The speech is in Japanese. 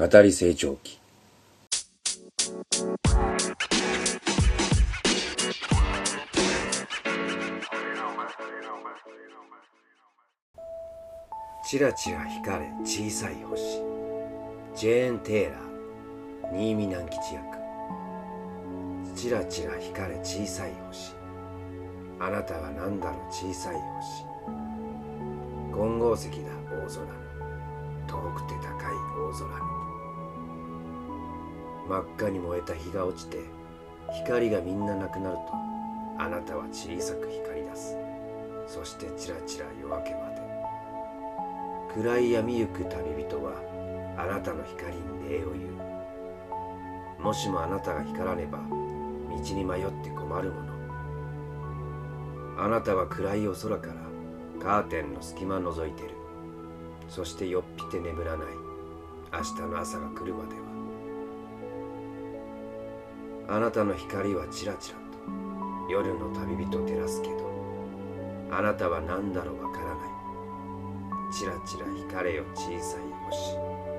語り成長期チラチラ光れ小さい星。ジェーン・テイラー新見南吉役。チラチラ光れ小さい星。あなたは何だろう小さい星。金剛石だ大空。遠くて高い大空。真っ赤に燃えた日が落ちて光がみんななくなるとあなたは小さく光り出す。そしてチラチラ夜明けまで。暗い闇ゆく旅人はあなたの光に礼を言う。もしもあなたが光らねば道に迷って困るもの。あなたは暗いお空からカーテンの隙間覗いてる。そしてよっぴて眠らない。明日の朝が来るまでは。あなたの光はちらちらと夜の旅人照らすけどあなたは何だろうわからない。ちらちら光れよ小さい星。